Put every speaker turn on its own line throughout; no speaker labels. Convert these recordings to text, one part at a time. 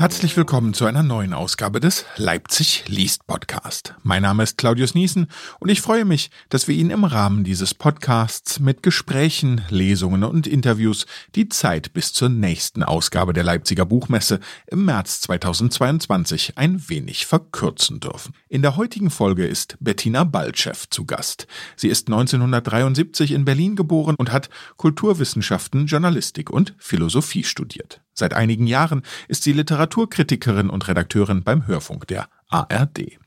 Herzlich willkommen zu einer neuen Ausgabe des Leipzig liest Podcast. Mein Name ist Claudius Niesen und ich freue mich, dass wir Ihnen im Rahmen dieses Podcasts mit Gesprächen, Lesungen und Interviews die Zeit bis zur nächsten Ausgabe der Leipziger Buchmesse im März 2022 ein wenig verkürzen dürfen. In der heutigen Folge ist Bettina Baltschew zu Gast. Sie ist 1973 in Berlin geboren und hat Kulturwissenschaften, Journalistik und Philosophie studiert. Seit einigen Jahren ist sie Literaturkritikerin und Redakteurin beim Hörfunk der ARD.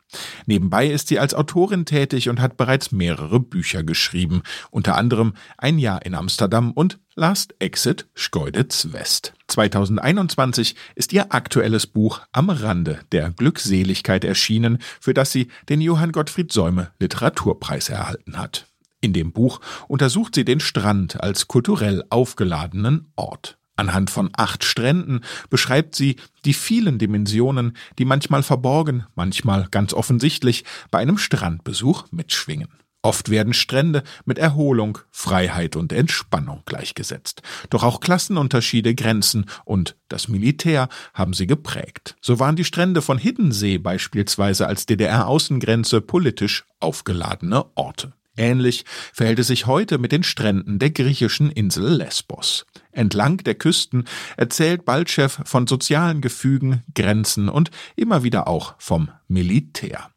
Nebenbei ist sie als Autorin tätig und hat bereits mehrere Bücher geschrieben, unter anderem Ein Jahr in Amsterdam und Last Exit Schkeuditz West. 2021 ist ihr aktuelles Buch Am Rande der Glückseligkeit erschienen, für das sie den Johann Gottfried Säume Literaturpreis erhalten hat. In dem Buch untersucht sie den Strand als kulturell aufgeladenen Ort. Anhand von acht Stränden beschreibt sie die vielen Dimensionen, die manchmal verborgen, manchmal ganz offensichtlich bei einem Strandbesuch mitschwingen. Oft werden Strände mit Erholung, Freiheit und Entspannung gleichgesetzt. Doch auch Klassenunterschiede, Grenzen und das Militär haben sie geprägt. So waren die Strände von Hiddensee beispielsweise als DDR-Außengrenze politisch aufgeladene Orte. Ähnlich verhält es sich heute mit den Stränden der griechischen Insel Lesbos. Entlang der Küsten erzählt Baltschew von sozialen Gefügen, Grenzen und immer wieder auch vom Militär.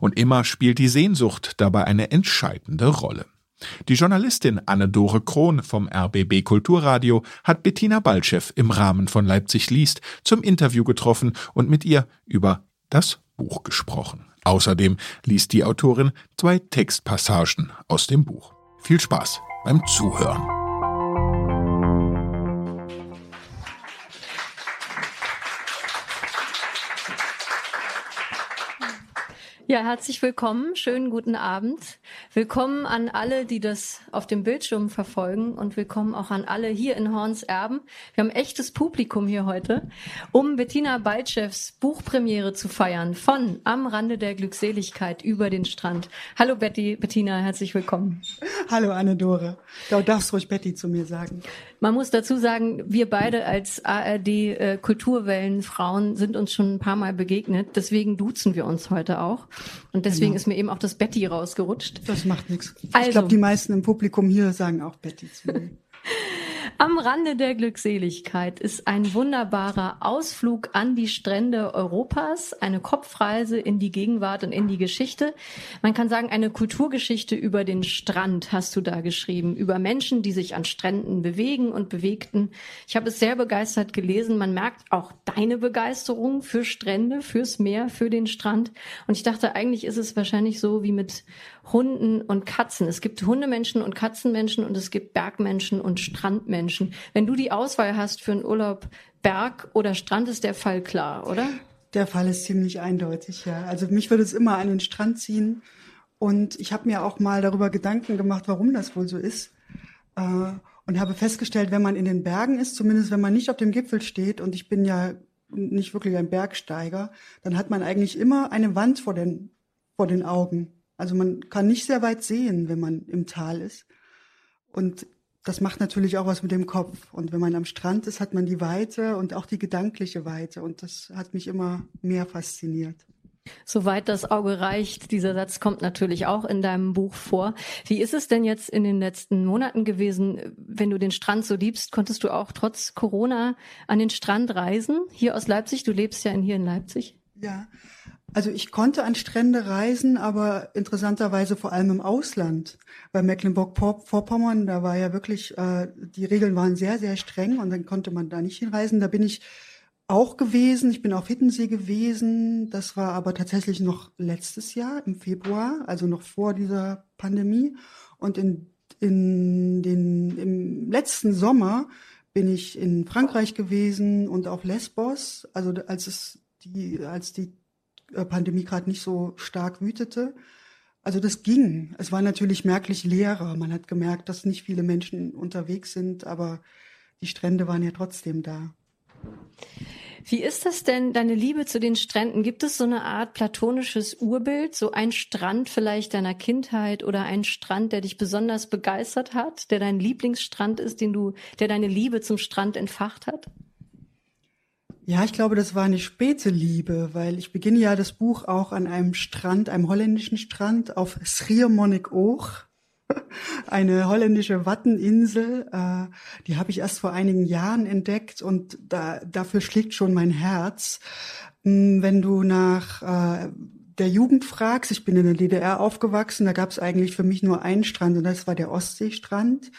Und immer spielt die Sehnsucht dabei eine entscheidende Rolle. Die Journalistin Anne-Dore Krohn vom RBB Kulturradio hat Bettina Baltschew im Rahmen von Leipzig liest zum Interview getroffen und mit ihr über das Buch gesprochen. Außerdem liest die Autorin zwei Textpassagen aus dem Buch. Viel Spaß beim Zuhören.
Ja, herzlich willkommen. Schönen guten Abend. Willkommen an alle, die das auf dem Bildschirm verfolgen und willkommen auch an alle hier in Horns Erben. Wir haben echtes Publikum hier heute, um Bettina Baltschews Buchpremiere zu feiern von Am Rande der Glückseligkeit über den Strand. Hallo Betty, Bettina, herzlich willkommen.
Hallo Anne-Dore. Du darfst ruhig Betty zu mir sagen.
Man muss dazu sagen, wir beide als ARD äh, Kulturwellenfrauen sind uns schon ein paar Mal begegnet. Deswegen duzen wir uns heute auch. Und deswegen genau. ist mir eben auch das Betty rausgerutscht.
Das macht nichts. Also, ich glaube, die meisten im Publikum hier sagen auch Betty zu mir.
Am Rande der Glückseligkeit ist ein wunderbarer Ausflug an die Strände Europas, eine Kopfreise in die Gegenwart und in die Geschichte. Man kann sagen, eine Kulturgeschichte über den Strand hast du da geschrieben, über Menschen, die sich an Stränden bewegen und bewegten. Ich habe es sehr begeistert gelesen. Man merkt auch deine Begeisterung für Strände, fürs Meer, für den Strand. Und ich dachte, eigentlich ist es wahrscheinlich so wie mit Hunden und Katzen. Es gibt Hundemenschen und Katzenmenschen und es gibt Bergmenschen und Strandmenschen. Wenn du die Auswahl hast für einen Urlaub Berg oder Strand, ist der Fall klar, oder?
Der Fall ist ziemlich eindeutig, ja. Also mich würde es immer an den Strand ziehen. Und ich habe mir auch mal darüber Gedanken gemacht, warum das wohl so ist. Äh, und habe festgestellt, wenn man in den Bergen ist, zumindest wenn man nicht auf dem Gipfel steht, und ich bin ja nicht wirklich ein Bergsteiger, dann hat man eigentlich immer eine Wand vor den, vor den Augen. Also man kann nicht sehr weit sehen, wenn man im Tal ist. Und das macht natürlich auch was mit dem Kopf. Und wenn man am Strand ist, hat man die Weite und auch die gedankliche Weite. Und das hat mich immer mehr fasziniert.
Soweit das Auge reicht, dieser Satz kommt natürlich auch in deinem Buch vor. Wie ist es denn jetzt in den letzten Monaten gewesen, wenn du den Strand so liebst? Konntest du auch trotz Corona an den Strand reisen? Hier aus Leipzig? Du lebst ja in, hier in Leipzig.
Ja, also ich konnte an Strände reisen, aber interessanterweise vor allem im Ausland. Bei Mecklenburg-Vorpommern, da war ja wirklich, äh, die Regeln waren sehr, sehr streng und dann konnte man da nicht hinreisen. Da bin ich auch gewesen. Ich bin auf Hittensee gewesen. Das war aber tatsächlich noch letztes Jahr im Februar, also noch vor dieser Pandemie. Und in, in den, im letzten Sommer bin ich in Frankreich gewesen und auf Lesbos, also als es die, als die Pandemie gerade nicht so stark wütete. Also das ging. Es war natürlich merklich leerer. Man hat gemerkt, dass nicht viele Menschen unterwegs sind, aber die Strände waren ja trotzdem da.
Wie ist das denn, deine Liebe zu den Stränden? Gibt es so eine Art platonisches Urbild, so ein Strand vielleicht deiner Kindheit oder ein Strand, der dich besonders begeistert hat, der dein Lieblingsstrand ist, den du, der deine Liebe zum Strand entfacht hat?
Ja, ich glaube, das war eine späte Liebe, weil ich beginne ja das Buch auch an einem Strand, einem holländischen Strand auf Schiermonnikoog eine holländische Watteninsel. Äh, die habe ich erst vor einigen Jahren entdeckt und da, dafür schlägt schon mein Herz. Hm, wenn du nach äh, der Jugend fragst, ich bin in der DDR aufgewachsen, da gab es eigentlich für mich nur einen Strand und das war der Ostseestrand.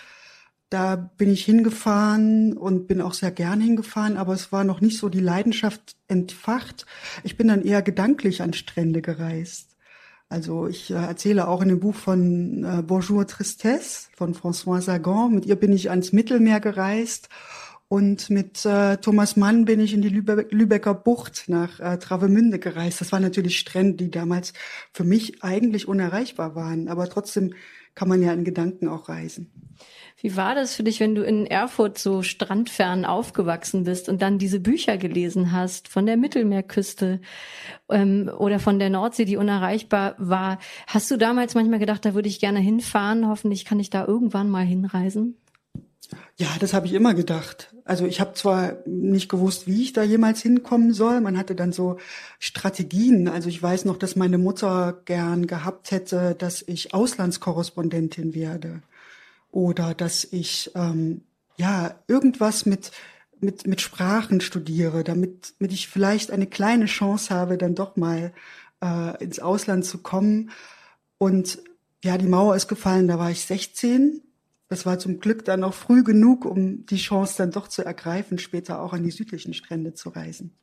Da bin ich hingefahren und bin auch sehr gern hingefahren, aber es war noch nicht so die Leidenschaft entfacht. Ich bin dann eher gedanklich an Strände gereist. Also ich äh, erzähle auch in dem Buch von äh, Bonjour Tristesse von François Sagan. Mit ihr bin ich ans Mittelmeer gereist und mit äh, Thomas Mann bin ich in die Lübe Lübecker Bucht nach äh, Travemünde gereist. Das waren natürlich Strände, die damals für mich eigentlich unerreichbar waren, aber trotzdem kann man ja in Gedanken auch reisen.
Wie war das für dich, wenn du in Erfurt so strandfern aufgewachsen bist und dann diese Bücher gelesen hast von der Mittelmeerküste ähm, oder von der Nordsee, die unerreichbar war? Hast du damals manchmal gedacht, da würde ich gerne hinfahren? Hoffentlich kann ich da irgendwann mal hinreisen?
Ja, das habe ich immer gedacht. Also ich habe zwar nicht gewusst, wie ich da jemals hinkommen soll. Man hatte dann so Strategien. Also ich weiß noch, dass meine Mutter gern gehabt hätte, dass ich Auslandskorrespondentin werde oder dass ich ähm, ja irgendwas mit mit mit Sprachen studiere, damit, damit ich vielleicht eine kleine Chance habe, dann doch mal äh, ins Ausland zu kommen. Und ja, die Mauer ist gefallen, da war ich 16. Das war zum Glück dann noch früh genug, um die Chance dann doch zu ergreifen, später auch an die südlichen Strände zu reisen.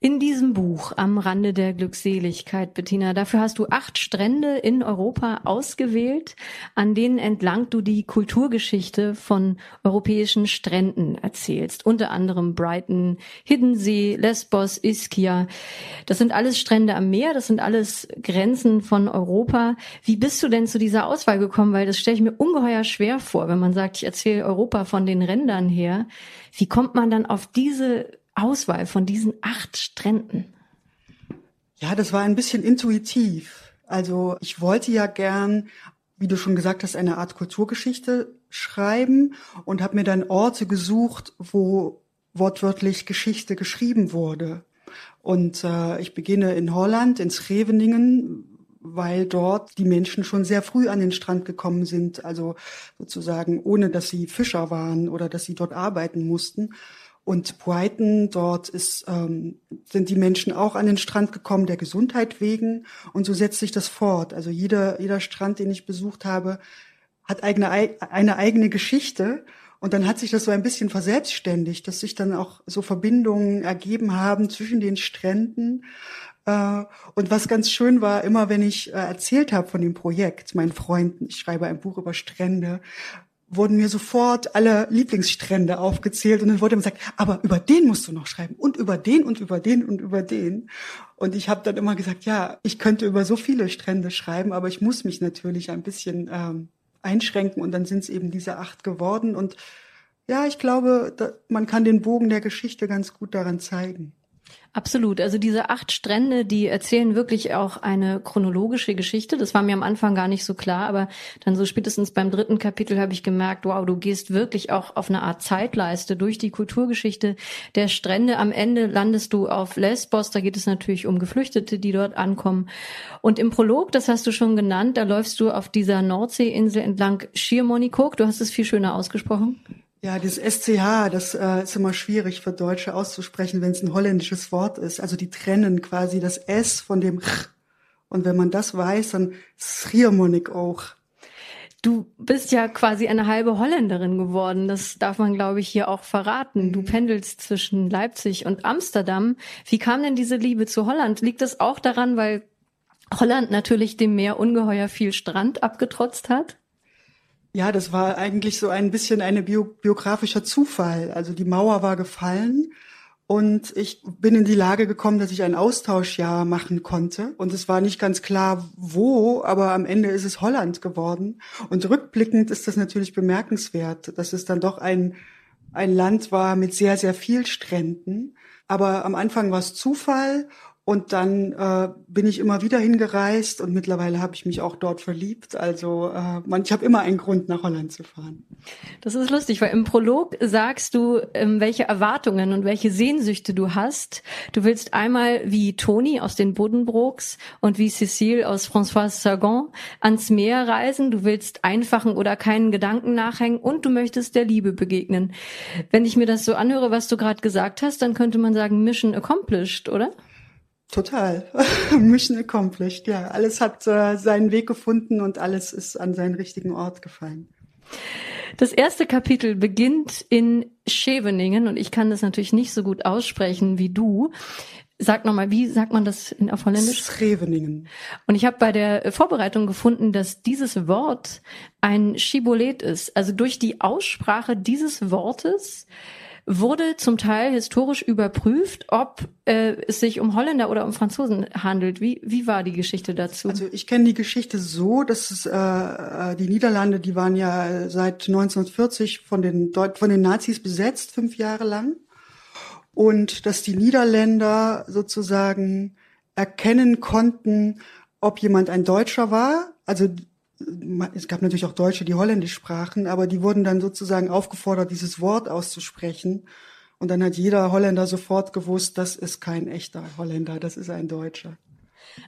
In diesem Buch am Rande der Glückseligkeit, Bettina, dafür hast du acht Strände in Europa ausgewählt, an denen entlang du die Kulturgeschichte von europäischen Stränden erzählst. Unter anderem Brighton, Hiddensee, Lesbos, Ischia. Das sind alles Strände am Meer, das sind alles Grenzen von Europa. Wie bist du denn zu dieser Auswahl gekommen? Weil das stelle ich mir ungeheuer schwer vor, wenn man sagt, ich erzähle Europa von den Rändern her. Wie kommt man dann auf diese Auswahl von diesen acht Stränden?
Ja, das war ein bisschen intuitiv. Also ich wollte ja gern, wie du schon gesagt hast, eine Art Kulturgeschichte schreiben und habe mir dann Orte gesucht, wo wortwörtlich Geschichte geschrieben wurde. Und äh, ich beginne in Holland, in Scheveningen, weil dort die Menschen schon sehr früh an den Strand gekommen sind, also sozusagen ohne dass sie Fischer waren oder dass sie dort arbeiten mussten. Und Brighton, dort ist, ähm, sind die Menschen auch an den Strand gekommen, der Gesundheit wegen. Und so setzt sich das fort. Also jeder, jeder Strand, den ich besucht habe, hat eigene, eine eigene Geschichte. Und dann hat sich das so ein bisschen verselbstständigt, dass sich dann auch so Verbindungen ergeben haben zwischen den Stränden. Äh, und was ganz schön war, immer wenn ich äh, erzählt habe von dem Projekt, meinen Freunden, ich schreibe ein Buch über Strände, wurden mir sofort alle Lieblingsstrände aufgezählt und dann wurde mir gesagt, aber über den musst du noch schreiben und über den und über den und über den. Und ich habe dann immer gesagt, ja, ich könnte über so viele Strände schreiben, aber ich muss mich natürlich ein bisschen ähm, einschränken und dann sind es eben diese acht geworden. Und ja, ich glaube, da, man kann den Bogen der Geschichte ganz gut daran zeigen.
Absolut. Also diese acht Strände, die erzählen wirklich auch eine chronologische Geschichte. Das war mir am Anfang gar nicht so klar, aber dann so spätestens beim dritten Kapitel habe ich gemerkt, wow, du gehst wirklich auch auf eine Art Zeitleiste durch die Kulturgeschichte der Strände. Am Ende landest du auf Lesbos. Da geht es natürlich um Geflüchtete, die dort ankommen. Und im Prolog, das hast du schon genannt, da läufst du auf dieser Nordseeinsel entlang Schiermonnikoog. Du hast es viel schöner ausgesprochen.
Ja, das SCH, das äh, ist immer schwierig für Deutsche auszusprechen, wenn es ein holländisches Wort ist. Also die trennen quasi das S von dem Ch. Und wenn man das weiß, dann Schiermonik auch.
Du bist ja quasi eine halbe Holländerin geworden. Das darf man, glaube ich, hier auch verraten. Du mhm. pendelst zwischen Leipzig und Amsterdam. Wie kam denn diese Liebe zu Holland? Liegt das auch daran, weil Holland natürlich dem Meer ungeheuer viel Strand abgetrotzt hat?
Ja, das war eigentlich so ein bisschen ein bio biografischer Zufall. Also die Mauer war gefallen und ich bin in die Lage gekommen, dass ich ein Austauschjahr machen konnte. Und es war nicht ganz klar, wo, aber am Ende ist es Holland geworden. Und rückblickend ist das natürlich bemerkenswert, dass es dann doch ein ein Land war mit sehr, sehr viel Stränden. Aber am Anfang war es Zufall und dann äh, bin ich immer wieder hingereist und mittlerweile habe ich mich auch dort verliebt. Also äh, man, ich habe immer einen Grund, nach Holland zu fahren.
Das ist lustig, weil im Prolog sagst du, ähm, welche Erwartungen und welche Sehnsüchte du hast. Du willst einmal wie Toni aus den Buddenbrooks und wie Cécile aus François Sagan ans Meer reisen. Du willst einfachen oder keinen Gedanken nachhängen und du möchtest der Liebe begegnen. Wenn ich mir das so anhöre, was du gerade gesagt hast, dann könnte man sagen, Mission accomplished, oder?
Total. Mission accomplished, ja. Alles hat äh, seinen Weg gefunden und alles ist an seinen richtigen Ort gefallen.
Das erste Kapitel beginnt in Scheveningen und ich kann das natürlich nicht so gut aussprechen wie du. Sag nochmal, wie sagt man das in, auf Holländisch?
Scheveningen.
Und ich habe bei der Vorbereitung gefunden, dass dieses Wort ein Schibolet ist. Also durch die Aussprache dieses Wortes wurde zum Teil historisch überprüft, ob äh, es sich um Holländer oder um Franzosen handelt. Wie, wie war die Geschichte dazu?
Also ich kenne die Geschichte so, dass es, äh, äh die Niederlande, die waren ja seit 1940 von den, von den Nazis besetzt, fünf Jahre lang. Und dass die Niederländer sozusagen erkennen konnten, ob jemand ein Deutscher war. Also es gab natürlich auch Deutsche, die Holländisch sprachen, aber die wurden dann sozusagen aufgefordert, dieses Wort auszusprechen. Und dann hat jeder Holländer sofort gewusst, das ist kein echter Holländer, das ist ein Deutscher.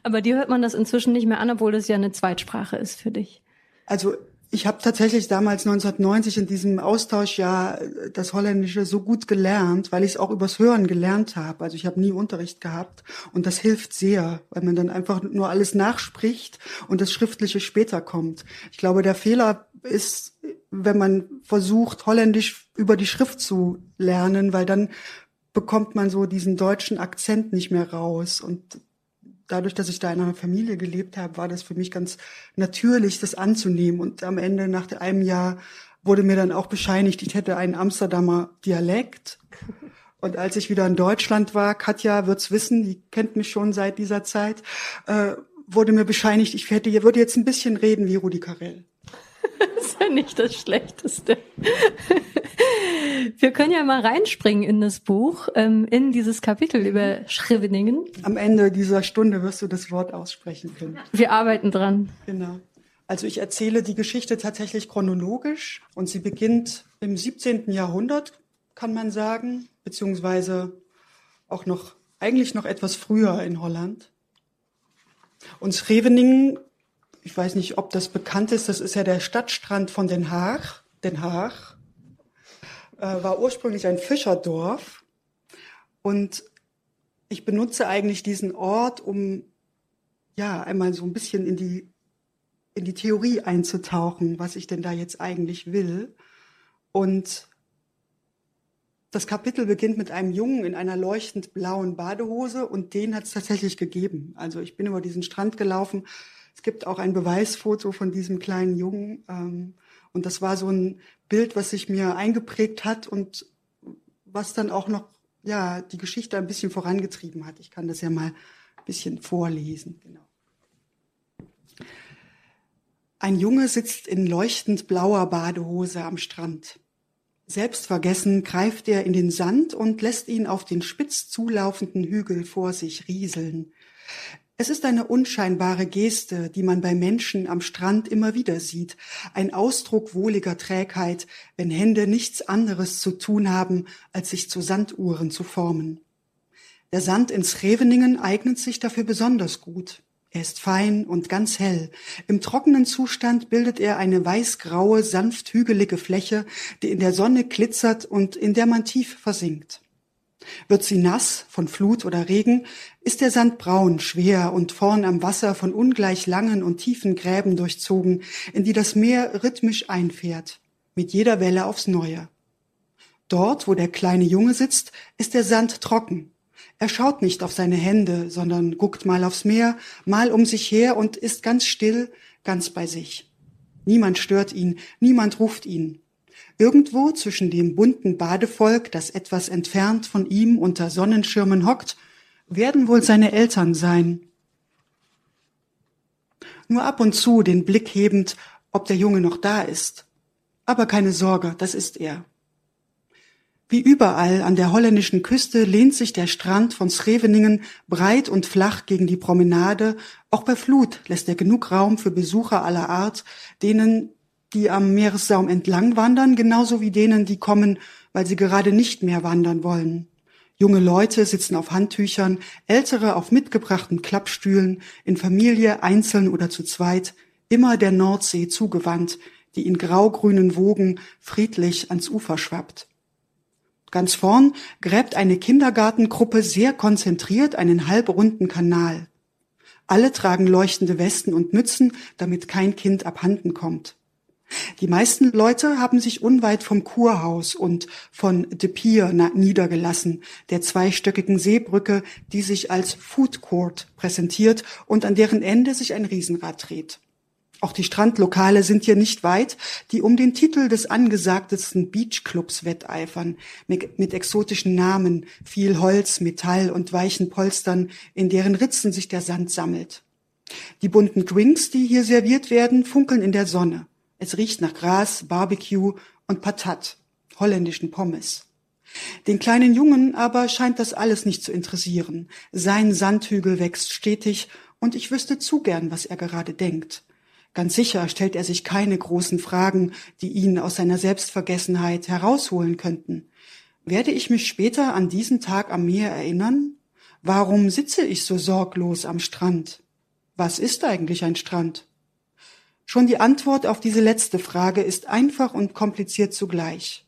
Aber dir hört man das inzwischen nicht mehr an, obwohl das ja eine Zweitsprache ist für dich.
Also ich habe tatsächlich damals 1990 in diesem Austauschjahr äh, das Holländische so gut gelernt, weil ich es auch übers Hören gelernt habe. Also ich habe nie Unterricht gehabt und das hilft sehr, weil man dann einfach nur alles nachspricht und das Schriftliche später kommt. Ich glaube, der Fehler ist, wenn man versucht, Holländisch über die Schrift zu lernen, weil dann bekommt man so diesen deutschen Akzent nicht mehr raus und dadurch, dass ich da in einer Familie gelebt habe, war das für mich ganz natürlich, das anzunehmen. Und am Ende, nach einem Jahr, wurde mir dann auch bescheinigt, ich hätte einen Amsterdamer Dialekt. Und als ich wieder in Deutschland war, Katja wird's wissen, die kennt mich schon seit dieser Zeit, äh, wurde mir bescheinigt, ich hätte, würde jetzt ein bisschen reden wie Rudi Carell.
Das ist ja nicht das Schlechteste. Wir können ja mal reinspringen in das Buch, ähm, in dieses Kapitel über Schriveningen.
Am Ende dieser Stunde wirst du das Wort aussprechen können.
Wir arbeiten dran.
Genau. Also ich erzähle die Geschichte tatsächlich chronologisch und sie beginnt im 17. Jahrhundert, kann man sagen, beziehungsweise auch noch, eigentlich noch etwas früher in Holland. Und Scheveningen ich weiß nicht, ob das bekannt ist, das ist ja der Stadtstrand von Den Haag. Den Haag äh, war ursprünglich ein Fischerdorf und ich benutze eigentlich diesen Ort, um ja einmal so ein bisschen in die in die Theorie einzutauchen, was ich denn da jetzt eigentlich will. Und das Kapitel beginnt mit einem Jungen in einer leuchtend blauen Badehose und den hat es tatsächlich gegeben. Also ich bin über diesen Strand gelaufen es gibt auch ein Beweisfoto von diesem kleinen Jungen. Ähm, und das war so ein Bild, was sich mir eingeprägt hat und was dann auch noch ja die Geschichte ein bisschen vorangetrieben hat. Ich kann das ja mal ein bisschen vorlesen. Genau. Ein Junge sitzt in leuchtend blauer Badehose am Strand. Selbstvergessen greift er in den Sand und lässt ihn auf den spitz zulaufenden Hügel vor sich rieseln. Es ist eine unscheinbare Geste, die man bei Menschen am Strand immer wieder sieht, ein Ausdruck wohliger Trägheit, wenn Hände nichts anderes zu tun haben, als sich zu Sanduhren zu formen. Der Sand in Scheveningen eignet sich dafür besonders gut. Er ist fein und ganz hell. Im trockenen Zustand bildet er eine weißgraue, sanft hügelige Fläche, die in der Sonne glitzert und in der man tief versinkt. Wird sie nass von Flut oder Regen, ist der Sand braun, schwer und vorn am Wasser von ungleich langen und tiefen Gräben durchzogen, in die das Meer rhythmisch einfährt, mit jeder Welle aufs Neue. Dort, wo der kleine Junge sitzt, ist der Sand trocken. Er schaut nicht auf seine Hände, sondern guckt mal aufs Meer, mal um sich her und ist ganz still, ganz bei sich. Niemand stört ihn, niemand ruft ihn. Irgendwo zwischen dem bunten Badevolk, das etwas entfernt von ihm unter Sonnenschirmen hockt, werden wohl seine Eltern sein. Nur ab und zu den Blick hebend, ob der Junge noch da ist. Aber keine Sorge, das ist er. Wie überall an der holländischen Küste lehnt sich der Strand von Scheveningen breit und flach gegen die Promenade. Auch bei Flut lässt er genug Raum für Besucher aller Art, denen, die am Meeressaum entlang wandern, genauso wie denen, die kommen, weil sie gerade nicht mehr wandern wollen. Junge Leute sitzen auf Handtüchern, ältere auf mitgebrachten Klappstühlen, in Familie, einzeln oder zu zweit, immer der Nordsee zugewandt, die in graugrünen Wogen friedlich ans Ufer schwappt. Ganz vorn gräbt eine Kindergartengruppe sehr konzentriert einen halbrunden Kanal. Alle tragen leuchtende Westen und Mützen, damit kein Kind abhanden kommt. Die meisten Leute haben sich unweit vom Kurhaus und von De Pier niedergelassen, der zweistöckigen Seebrücke, die sich als Food Court präsentiert und an deren Ende sich ein Riesenrad dreht. Auch die Strandlokale sind hier nicht weit, die um den Titel des angesagtesten Beachclubs wetteifern, mit, mit, exotischen Namen, viel Holz, Metall und weichen Polstern, in deren Ritzen sich der Sand sammelt. Die bunten Drinks, die hier serviert werden, funkeln in der Sonne. Es riecht nach Gras, Barbecue und Patat, holländischen Pommes. Den kleinen Jungen aber scheint das alles nicht zu interessieren. Sein Sandhügel wächst stetig und ich wüsste zu gern, was er gerade denkt. Ganz sicher stellt er sich keine großen Fragen, die ihn aus seiner Selbstvergessenheit herausholen könnten. Werde ich mich später an diesen Tag am Meer erinnern? Warum sitze ich so sorglos am Strand? Was ist eigentlich ein Strand? Schon die Antwort auf diese letzte Frage ist einfach und kompliziert zugleich.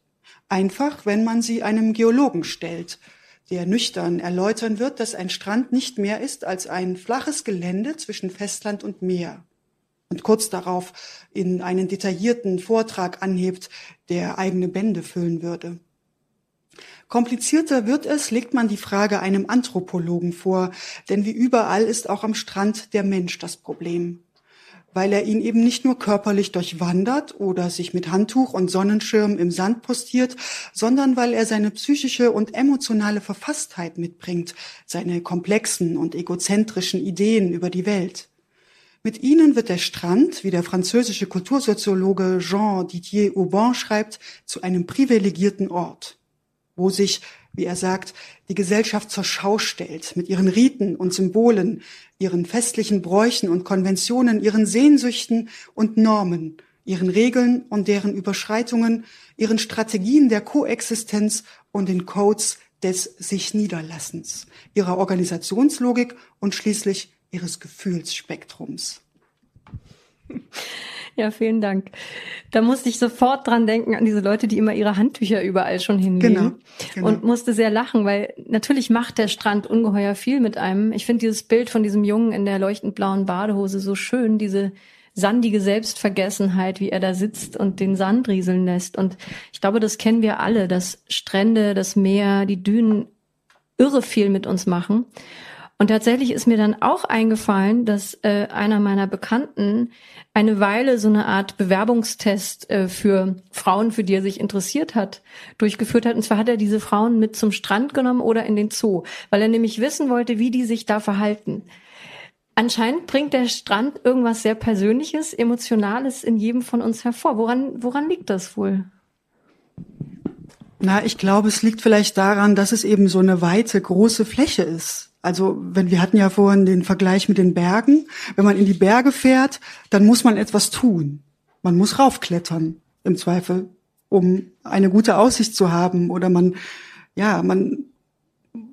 Einfach, wenn man sie einem Geologen stellt, der nüchtern erläutern wird, dass ein Strand nicht mehr ist als ein flaches Gelände zwischen Festland und Meer und kurz darauf in einen detaillierten Vortrag anhebt, der eigene Bände füllen würde. Komplizierter wird es, legt man die Frage einem Anthropologen vor, denn wie überall ist auch am Strand der Mensch das Problem, weil er ihn eben nicht nur körperlich durchwandert oder sich mit Handtuch und Sonnenschirm im Sand postiert, sondern weil er seine psychische und emotionale Verfasstheit mitbringt, seine komplexen und egozentrischen Ideen über die Welt. Mit ihnen wird der Strand, wie der französische Kultursoziologe Jean Didier Aubin schreibt, zu einem privilegierten Ort, wo sich, wie er sagt, die Gesellschaft zur Schau stellt, mit ihren Riten und Symbolen, ihren festlichen Bräuchen und Konventionen, ihren Sehnsüchten und Normen, ihren Regeln und deren Überschreitungen, ihren Strategien der Koexistenz und den Codes des sich Niederlassens, ihrer Organisationslogik und schließlich ihres Gefühlsspektrums.
Ja, vielen Dank. Da musste ich sofort dran denken an diese Leute, die immer ihre Handtücher überall schon hinlegen. Genau, genau. Und musste sehr lachen, weil natürlich macht der Strand ungeheuer viel mit einem. Ich finde dieses Bild von diesem Jungen in der leuchtend blauen Badehose so schön, diese sandige Selbstvergessenheit, wie er da sitzt und den Sand rieseln lässt. Und ich glaube, das kennen wir alle, dass Strände, das Meer, die Dünen irre viel mit uns machen. Und tatsächlich ist mir dann auch eingefallen, dass äh, einer meiner Bekannten eine Weile so eine Art Bewerbungstest äh, für Frauen, für die er sich interessiert hat, durchgeführt hat. Und zwar hat er diese Frauen mit zum Strand genommen oder in den Zoo, weil er nämlich wissen wollte, wie die sich da verhalten. Anscheinend bringt der Strand irgendwas sehr Persönliches, Emotionales in jedem von uns hervor. Woran, woran liegt das wohl?
Na, ich glaube, es liegt vielleicht daran, dass es eben so eine weite, große Fläche ist. Also wenn wir hatten ja vorhin den Vergleich mit den Bergen. Wenn man in die Berge fährt, dann muss man etwas tun. Man muss raufklettern im Zweifel, um eine gute Aussicht zu haben oder man, ja, man,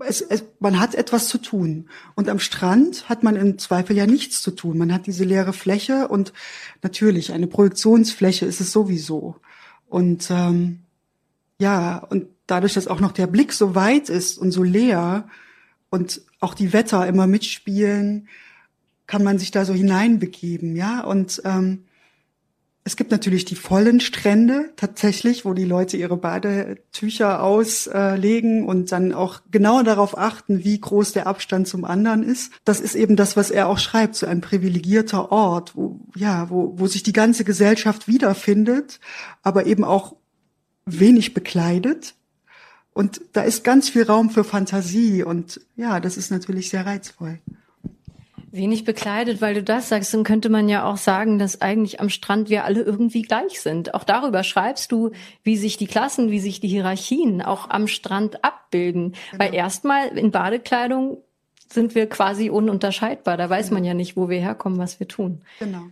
es, es, man hat etwas zu tun. Und am Strand hat man im Zweifel ja nichts zu tun. Man hat diese leere Fläche und natürlich eine Projektionsfläche ist es sowieso. Und ähm, ja, und dadurch, dass auch noch der Blick so weit ist und so leer, und auch die Wetter immer mitspielen, kann man sich da so hineinbegeben, ja. Und ähm, es gibt natürlich die vollen Strände tatsächlich, wo die Leute ihre Badetücher auslegen und dann auch genau darauf achten, wie groß der Abstand zum anderen ist. Das ist eben das, was er auch schreibt, so ein privilegierter Ort, wo, ja, wo, wo sich die ganze Gesellschaft wiederfindet, aber eben auch wenig bekleidet und da ist ganz viel Raum für Fantasie und ja, das ist natürlich sehr reizvoll.
Wenig bekleidet, weil du das sagst, dann könnte man ja auch sagen, dass eigentlich am Strand wir alle irgendwie gleich sind. Auch darüber schreibst du, wie sich die Klassen, wie sich die Hierarchien auch am Strand abbilden. Genau. Weil erstmal in Badekleidung sind wir quasi ununterscheidbar. Da weiß genau. man ja nicht, wo wir herkommen, was wir tun.
Genau.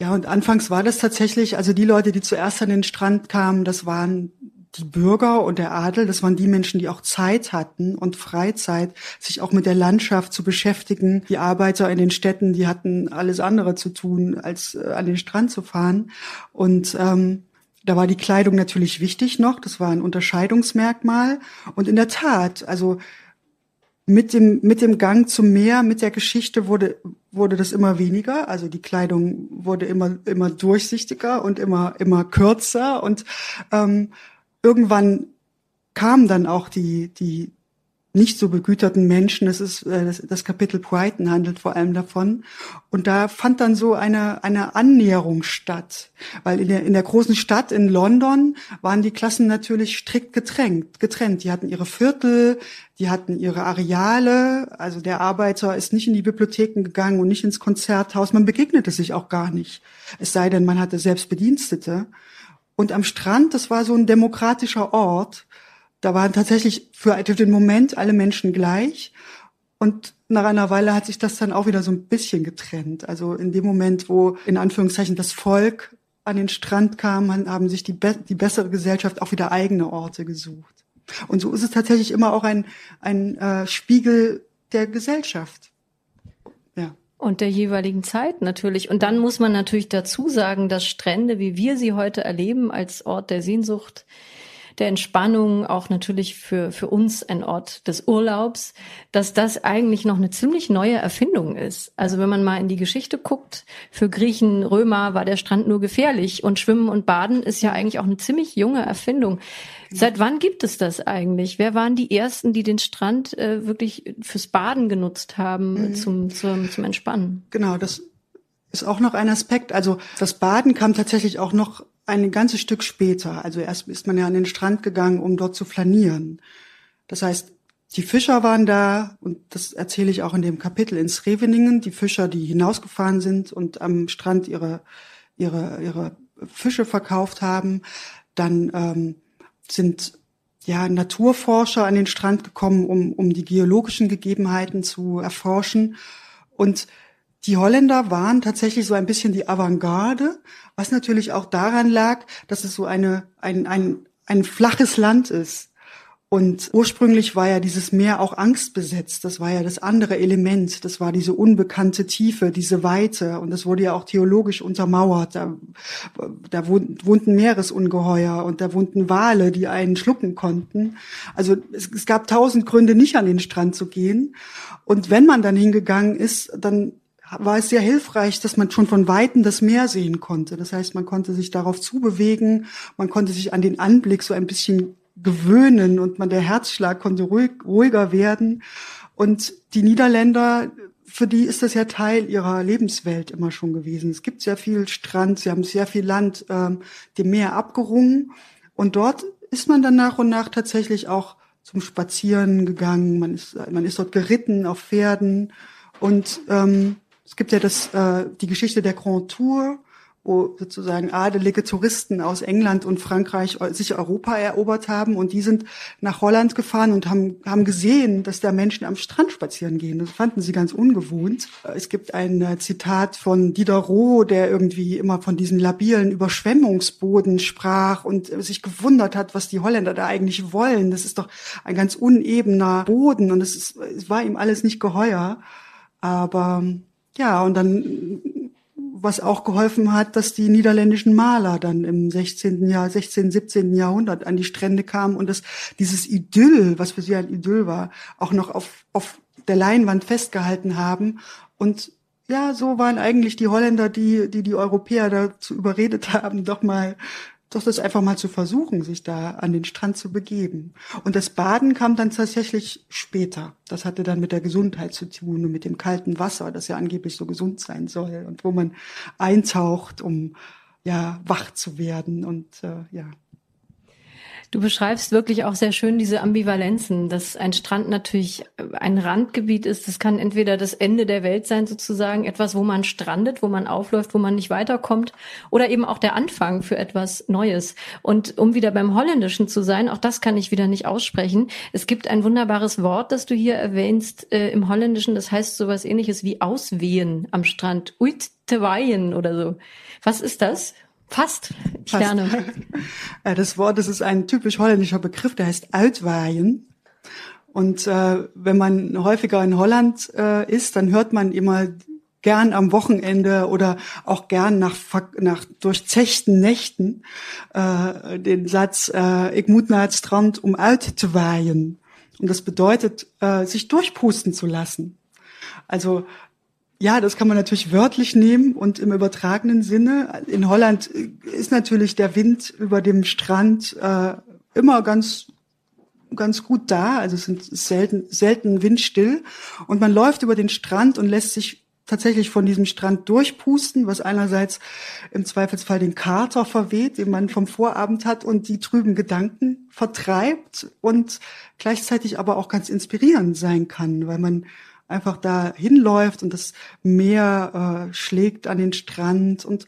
Ja, und anfangs war das tatsächlich, also die Leute, die zuerst an den Strand kamen, das waren die Bürger und der Adel, das waren die Menschen, die auch Zeit hatten und Freizeit, sich auch mit der Landschaft zu beschäftigen. Die Arbeiter in den Städten, die hatten alles andere zu tun, als äh, an den Strand zu fahren. Und ähm, da war die Kleidung natürlich wichtig noch, das war ein Unterscheidungsmerkmal. Und in der Tat, also mit dem, mit dem Gang zum Meer, mit der Geschichte wurde, wurde das immer weniger. Also die Kleidung wurde immer, immer durchsichtiger und immer, immer kürzer. Und ähm, irgendwann kam dann auch die, die nicht so begüterten Menschen. Das ist äh, das, das Kapitel Brighton handelt vor allem davon. Und da fand dann so eine eine Annäherung statt, weil in der in der großen Stadt in London waren die Klassen natürlich strikt getrennt. Getrennt. Die hatten ihre Viertel, die hatten ihre Areale. Also der Arbeiter ist nicht in die Bibliotheken gegangen und nicht ins Konzerthaus. Man begegnete sich auch gar nicht. Es sei denn, man hatte selbst Bedienstete. Und am Strand, das war so ein demokratischer Ort. Da waren tatsächlich für den Moment alle Menschen gleich. Und nach einer Weile hat sich das dann auch wieder so ein bisschen getrennt. Also in dem Moment, wo in Anführungszeichen das Volk an den Strand kam, haben sich die, be die bessere Gesellschaft auch wieder eigene Orte gesucht. Und so ist es tatsächlich immer auch ein, ein äh, Spiegel der Gesellschaft
und der jeweiligen Zeit natürlich. Und dann muss man natürlich dazu sagen, dass Strände, wie wir sie heute erleben, als Ort der Sehnsucht, der Entspannung, auch natürlich für, für uns ein Ort des Urlaubs, dass das eigentlich noch eine ziemlich neue Erfindung ist. Also wenn man mal in die Geschichte guckt, für Griechen, Römer war der Strand nur gefährlich und Schwimmen und Baden ist ja eigentlich auch eine ziemlich junge Erfindung. Seit wann gibt es das eigentlich? Wer waren die ersten, die den Strand äh, wirklich fürs Baden genutzt haben, mhm. zum, zum, zum Entspannen?
Genau, das ist auch noch ein Aspekt. Also das Baden kam tatsächlich auch noch ein ganzes Stück später. Also erst ist man ja an den Strand gegangen, um dort zu flanieren. Das heißt, die Fischer waren da und das erzähle ich auch in dem Kapitel in Sreveningen. Die Fischer, die hinausgefahren sind und am Strand ihre ihre ihre Fische verkauft haben. Dann ähm, sind ja Naturforscher an den Strand gekommen, um um die geologischen Gegebenheiten zu erforschen und die Holländer waren tatsächlich so ein bisschen die Avantgarde, was natürlich auch daran lag, dass es so eine, ein, ein, ein flaches Land ist. Und ursprünglich war ja dieses Meer auch angstbesetzt. Das war ja das andere Element. Das war diese unbekannte Tiefe, diese Weite. Und das wurde ja auch theologisch untermauert. Da, da wohnten Meeresungeheuer und da wohnten Wale, die einen schlucken konnten. Also es, es gab tausend Gründe, nicht an den Strand zu gehen. Und wenn man dann hingegangen ist, dann war es sehr hilfreich, dass man schon von Weitem das Meer sehen konnte. Das heißt, man konnte sich darauf zubewegen, man konnte sich an den Anblick so ein bisschen gewöhnen und man der Herzschlag konnte ruhig, ruhiger werden. Und die Niederländer, für die ist das ja Teil ihrer Lebenswelt immer schon gewesen. Es gibt sehr viel Strand, sie haben sehr viel Land ähm, dem Meer abgerungen. Und dort ist man dann nach und nach tatsächlich auch zum Spazieren gegangen. Man ist, man ist dort geritten auf Pferden. Und ähm, es gibt ja das, äh, die Geschichte der Grand Tour, wo sozusagen adelige Touristen aus England und Frankreich sich Europa erobert haben und die sind nach Holland gefahren und haben, haben gesehen, dass da Menschen am Strand spazieren gehen. Das fanden sie ganz ungewohnt. Es gibt ein äh, Zitat von Diderot, der irgendwie immer von diesen labilen Überschwemmungsboden sprach und sich gewundert hat, was die Holländer da eigentlich wollen. Das ist doch ein ganz unebener Boden und es, ist, es war ihm alles nicht geheuer. Aber ja, und dann, was auch geholfen hat, dass die niederländischen Maler dann im 16. Jahr, 16., 17. Jahrhundert an die Strände kamen und dass dieses Idyll, was für sie ein Idyll war, auch noch auf, auf der Leinwand festgehalten haben. Und ja, so waren eigentlich die Holländer, die, die die Europäer dazu überredet haben, doch mal doch das einfach mal zu versuchen, sich da an den Strand zu begeben. Und das Baden kam dann tatsächlich später. Das hatte dann mit der Gesundheit zu tun und mit dem kalten Wasser, das ja angeblich so gesund sein soll und wo man eintaucht, um ja wach zu werden und äh, ja.
Du beschreibst wirklich auch sehr schön diese Ambivalenzen, dass ein Strand natürlich ein Randgebiet ist. Das kann entweder das Ende der Welt sein, sozusagen, etwas, wo man strandet, wo man aufläuft, wo man nicht weiterkommt, oder eben auch der Anfang für etwas Neues. Und um wieder beim Holländischen zu sein, auch das kann ich wieder nicht aussprechen. Es gibt ein wunderbares Wort, das du hier erwähnst äh, im Holländischen, das heißt sowas ähnliches wie auswehen am Strand. Uitteweien oder so. Was ist das? Fast. Ich Fast. lerne.
Das Wort, das ist ein typisch holländischer Begriff, der heißt Uitwaaien. Und äh, wenn man häufiger in Holland äh, ist, dann hört man immer gern am Wochenende oder auch gern nach, nach durchzechten Nächten äh, den Satz, äh, ich moet naar het strand um uit te waaien. Und das bedeutet, äh, sich durchpusten zu lassen. Also ja, das kann man natürlich wörtlich nehmen und im übertragenen Sinne. In Holland ist natürlich der Wind über dem Strand äh, immer ganz ganz gut da, also es sind selten selten windstill und man läuft über den Strand und lässt sich tatsächlich von diesem Strand durchpusten, was einerseits im Zweifelsfall den Kater verweht, den man vom Vorabend hat und die trüben Gedanken vertreibt und gleichzeitig aber auch ganz inspirierend sein kann, weil man einfach da hinläuft und das Meer äh, schlägt an den Strand und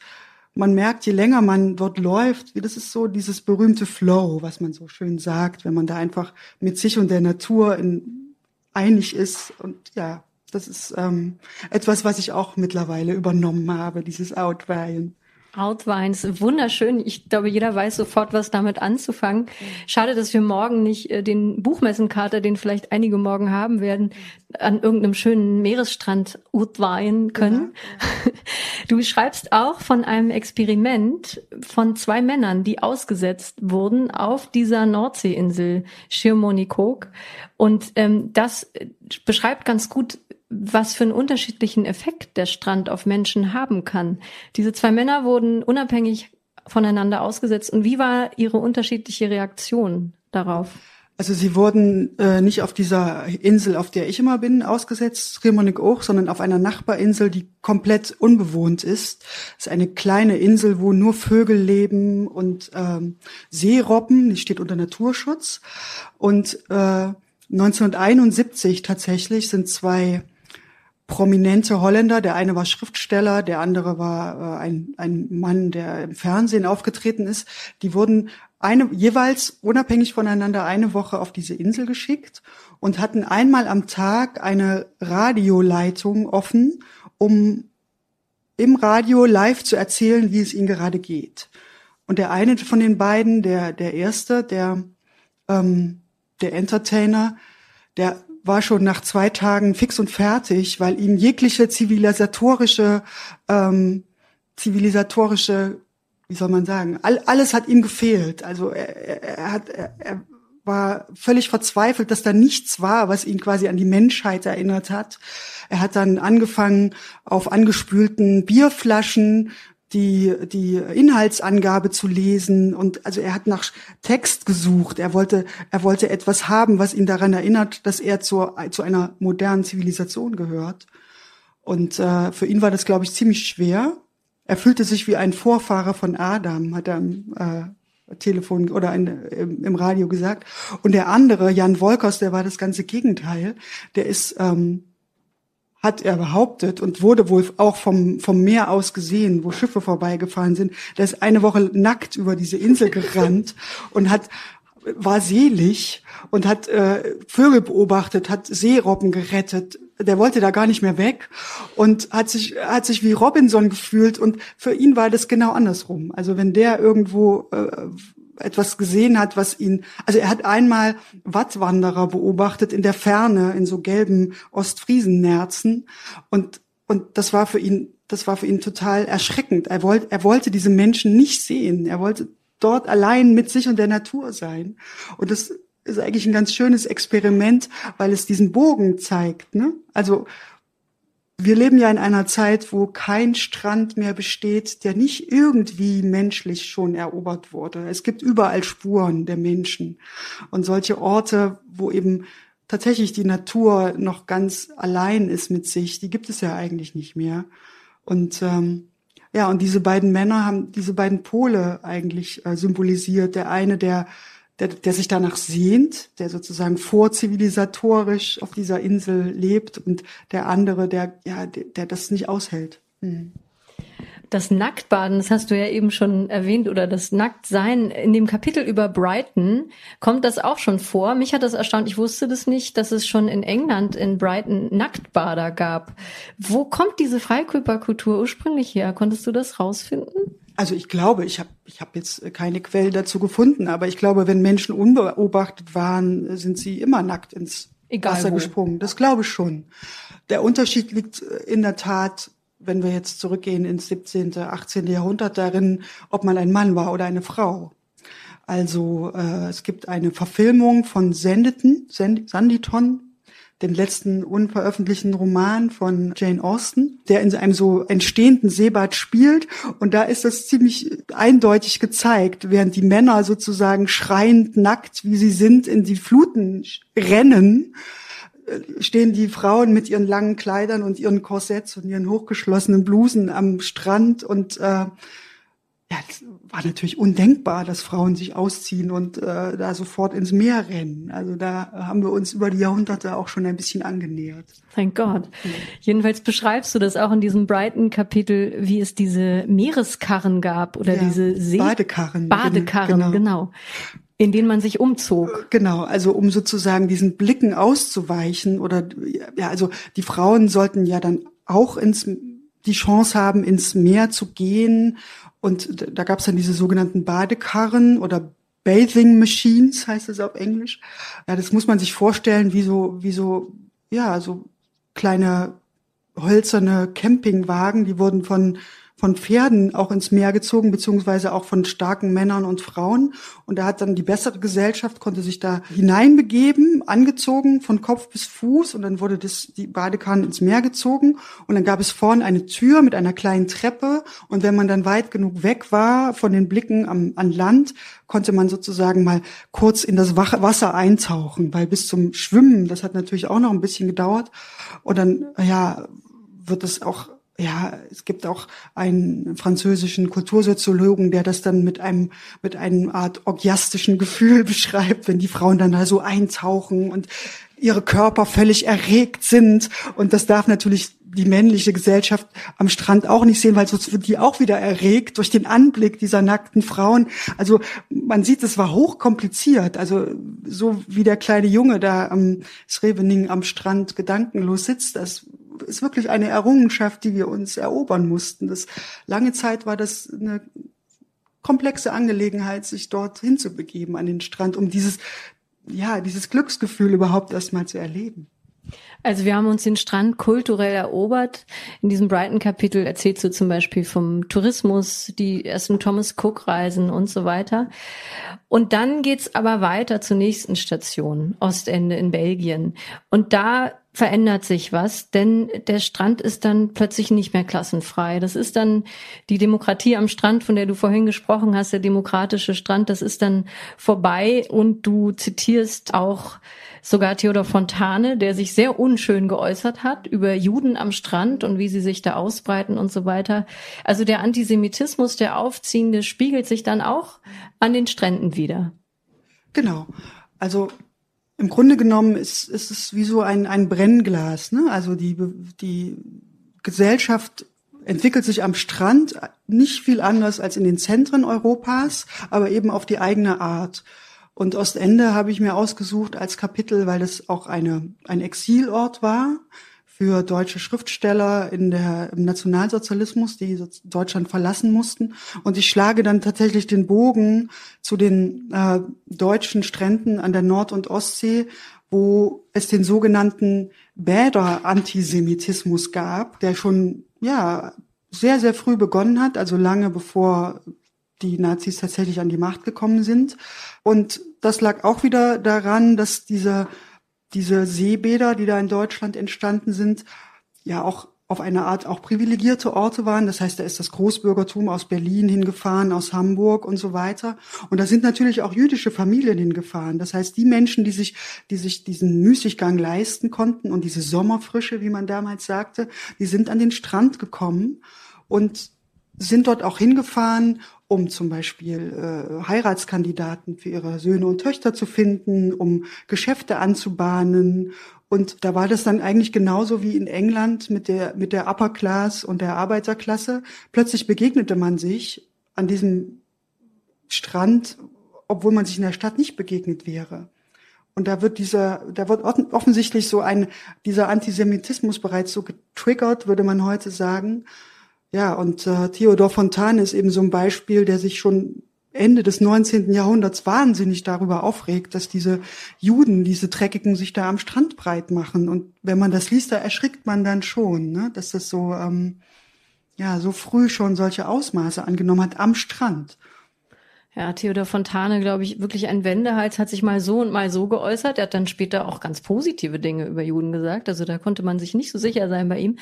man merkt, je länger man dort läuft, das ist so dieses berühmte Flow, was man so schön sagt, wenn man da einfach mit sich und der Natur in, einig ist. Und ja, das ist ähm, etwas, was ich auch mittlerweile übernommen habe, dieses Outweihen.
Outwines, wunderschön. Ich glaube, jeder weiß sofort, was damit anzufangen. Schade, dass wir morgen nicht äh, den Buchmessenkater, den vielleicht einige morgen haben werden, an irgendeinem schönen Meeresstrand Outwein können. Ja, Du schreibst auch von einem Experiment von zwei Männern, die ausgesetzt wurden auf dieser Nordseeinsel Schirmonikok. Und ähm, das beschreibt ganz gut, was für einen unterschiedlichen Effekt der Strand auf Menschen haben kann. Diese zwei Männer wurden unabhängig voneinander ausgesetzt. Und wie war ihre unterschiedliche Reaktion darauf?
Also sie wurden äh, nicht auf dieser Insel, auf der ich immer bin, ausgesetzt, Rimonik auch, sondern auf einer Nachbarinsel, die komplett unbewohnt ist. Es ist eine kleine Insel, wo nur Vögel leben und ähm, Seerobben, die steht unter Naturschutz. Und äh, 1971 tatsächlich sind zwei prominente Holländer. Der eine war Schriftsteller, der andere war äh, ein, ein Mann, der im Fernsehen aufgetreten ist. Die wurden eine, jeweils unabhängig voneinander eine Woche auf diese Insel geschickt und hatten einmal am Tag eine Radioleitung offen, um im Radio live zu erzählen, wie es ihnen gerade geht. Und der eine von den beiden, der, der erste, der, ähm, der Entertainer, der war schon nach zwei Tagen fix und fertig, weil ihm jegliche zivilisatorische, ähm, zivilisatorische, wie soll man sagen, all, alles hat ihm gefehlt. Also er, er hat, er, er war völlig verzweifelt, dass da nichts war, was ihn quasi an die Menschheit erinnert hat. Er hat dann angefangen, auf angespülten Bierflaschen die, die Inhaltsangabe zu lesen und also er hat nach Text gesucht. Er wollte, er wollte etwas haben, was ihn daran erinnert, dass er zur, zu einer modernen Zivilisation gehört. Und äh, für ihn war das, glaube ich, ziemlich schwer. Er fühlte sich wie ein Vorfahre von Adam, hat er im äh, Telefon oder in, im, im Radio gesagt. Und der andere, Jan Wolkers, der war das ganze Gegenteil. Der ist ähm, hat er behauptet und wurde wohl auch vom, vom Meer aus gesehen, wo Schiffe vorbeigefahren sind. Der ist eine Woche nackt über diese Insel gerannt und hat war selig und hat äh, Vögel beobachtet, hat Seerobben gerettet. Der wollte da gar nicht mehr weg und hat sich hat sich wie Robinson gefühlt und für ihn war das genau andersrum. Also wenn der irgendwo äh, etwas gesehen hat, was ihn, also er hat einmal Wattwanderer beobachtet in der Ferne, in so gelben Ostfriesennerzen und, und das war für ihn, das war für ihn total erschreckend. Er wollte, er wollte diese Menschen nicht sehen. Er wollte dort allein mit sich und der Natur sein. Und das ist eigentlich ein ganz schönes Experiment, weil es diesen Bogen zeigt, ne? Also, wir leben ja in einer Zeit, wo kein Strand mehr besteht, der nicht irgendwie menschlich schon erobert wurde. Es gibt überall Spuren der Menschen. Und solche Orte, wo eben tatsächlich die Natur noch ganz allein ist mit sich, die gibt es ja eigentlich nicht mehr. Und ähm, ja, und diese beiden Männer haben diese beiden Pole eigentlich äh, symbolisiert. Der eine, der der, der sich danach sehnt, der sozusagen vorzivilisatorisch auf dieser Insel lebt und der andere, der, ja, der, der das nicht aushält. Mhm.
Das Nacktbaden, das hast du ja eben schon erwähnt, oder das Nacktsein. In dem Kapitel über Brighton kommt das auch schon vor. Mich hat das erstaunt. Ich wusste das nicht, dass es schon in England in Brighton Nacktbader gab. Wo kommt diese Freikörperkultur ursprünglich her? Konntest du das rausfinden?
Also ich glaube, ich habe ich hab jetzt keine Quelle dazu gefunden, aber ich glaube, wenn Menschen unbeobachtet waren, sind sie immer nackt ins Egal Wasser wo. gesprungen. Das glaube ich schon. Der Unterschied liegt in der Tat, wenn wir jetzt zurückgehen ins 17., 18. Jahrhundert darin, ob man ein Mann war oder eine Frau. Also äh, es gibt eine Verfilmung von Sendeten, Sanditon, den letzten unveröffentlichten Roman von Jane Austen, der in einem so entstehenden Seebad spielt. Und da ist das ziemlich eindeutig gezeigt, während die Männer sozusagen schreiend nackt, wie sie sind, in die Fluten rennen äh, stehen die Frauen mit ihren langen Kleidern und ihren Korsetts und ihren hochgeschlossenen Blusen am Strand und äh, das war natürlich undenkbar, dass Frauen sich ausziehen und äh, da sofort ins Meer rennen. Also da haben wir uns über die Jahrhunderte auch schon ein bisschen angenähert.
Thank God. Ja. Jedenfalls beschreibst du das auch in diesem Brighton-Kapitel, wie es diese Meereskarren gab oder ja, diese See
Badekarren.
Badekarren, genau. genau. In denen man sich umzog.
Genau, also um sozusagen diesen Blicken auszuweichen oder ja, also die Frauen sollten ja dann auch ins die Chance haben, ins Meer zu gehen und da gab es dann diese sogenannten Badekarren oder Bathing Machines, heißt es auf Englisch. Ja, das muss man sich vorstellen, wie so, wie so, ja, so kleine hölzerne Campingwagen, die wurden von von Pferden auch ins Meer gezogen, beziehungsweise auch von starken Männern und Frauen. Und da hat dann die bessere Gesellschaft, konnte sich da hineinbegeben, angezogen von Kopf bis Fuß. Und dann wurde das, die Badekanne ins Meer gezogen. Und dann gab es vorne eine Tür mit einer kleinen Treppe. Und wenn man dann weit genug weg war von den Blicken am, an Land, konnte man sozusagen mal kurz in das Wasser eintauchen, weil bis zum Schwimmen, das hat natürlich auch noch ein bisschen gedauert. Und dann, ja, wird es auch ja, es gibt auch einen französischen Kultursoziologen, der das dann mit einem, mit einem Art orgiastischen Gefühl beschreibt, wenn die Frauen dann da so eintauchen und ihre Körper völlig erregt sind. Und das darf natürlich die männliche Gesellschaft am Strand auch nicht sehen, weil sonst wird die auch wieder erregt durch den Anblick dieser nackten Frauen. Also man sieht, es war hochkompliziert. Also so wie der kleine Junge da am Srevening am Strand gedankenlos sitzt, das ist wirklich eine Errungenschaft, die wir uns erobern mussten. Das lange Zeit war das eine komplexe Angelegenheit, sich dort hinzubegeben an den Strand, um dieses, ja, dieses Glücksgefühl überhaupt erstmal zu erleben.
Also wir haben uns den Strand kulturell erobert. In diesem Brighton-Kapitel erzählst du zum Beispiel vom Tourismus, die ersten Thomas Cook-Reisen und so weiter. Und dann geht's aber weiter zur nächsten Station, Ostende in Belgien. Und da verändert sich was, denn der Strand ist dann plötzlich nicht mehr klassenfrei. Das ist dann die Demokratie am Strand, von der du vorhin gesprochen hast, der demokratische Strand, das ist dann vorbei und du zitierst auch sogar Theodor Fontane, der sich sehr unschön geäußert hat über Juden am Strand und wie sie sich da ausbreiten und so weiter. Also der Antisemitismus, der aufziehende, spiegelt sich dann auch an den Stränden wieder.
Genau. Also im Grunde genommen ist, ist es wie so ein, ein Brennglas. Ne? Also die, die Gesellschaft entwickelt sich am Strand nicht viel anders als in den Zentren Europas, aber eben auf die eigene Art. Und Ostende habe ich mir ausgesucht als Kapitel, weil es auch eine, ein Exilort war für deutsche Schriftsteller in der, im Nationalsozialismus, die Deutschland verlassen mussten. Und ich schlage dann tatsächlich den Bogen zu den äh, deutschen Stränden an der Nord- und Ostsee, wo es den sogenannten Bäder-Antisemitismus gab, der schon, ja, sehr, sehr früh begonnen hat, also lange bevor die Nazis tatsächlich an die Macht gekommen sind. Und das lag auch wieder daran, dass diese diese Seebäder, die da in Deutschland entstanden sind, ja auch auf eine Art auch privilegierte Orte waren. Das heißt, da ist das Großbürgertum aus Berlin hingefahren, aus Hamburg und so weiter. Und da sind natürlich auch jüdische Familien hingefahren. Das heißt, die Menschen, die sich, die sich diesen Müßiggang leisten konnten und diese Sommerfrische, wie man damals sagte, die sind an den Strand gekommen und sind dort auch hingefahren, um zum Beispiel äh, Heiratskandidaten für ihre Söhne und Töchter zu finden, um Geschäfte anzubahnen. Und da war das dann eigentlich genauso wie in England mit der, mit der Upper Class und der Arbeiterklasse. Plötzlich begegnete man sich an diesem Strand, obwohl man sich in der Stadt nicht begegnet wäre. Und da wird dieser, da wird offensichtlich so ein, dieser Antisemitismus bereits so getriggert, würde man heute sagen. Ja, und äh, Theodor Fontane ist eben so ein Beispiel, der sich schon Ende des 19. Jahrhunderts wahnsinnig darüber aufregt, dass diese Juden, diese Dreckigen, sich da am Strand breit machen. Und wenn man das liest, da erschrickt man dann schon, ne? dass das so, ähm, ja, so früh schon solche Ausmaße angenommen hat am Strand.
Ja, Theodor Fontane, glaube ich, wirklich ein Wendehals, hat sich mal so und mal so geäußert. Er hat dann später auch ganz positive Dinge über Juden gesagt. Also da konnte man sich nicht so sicher sein bei ihm.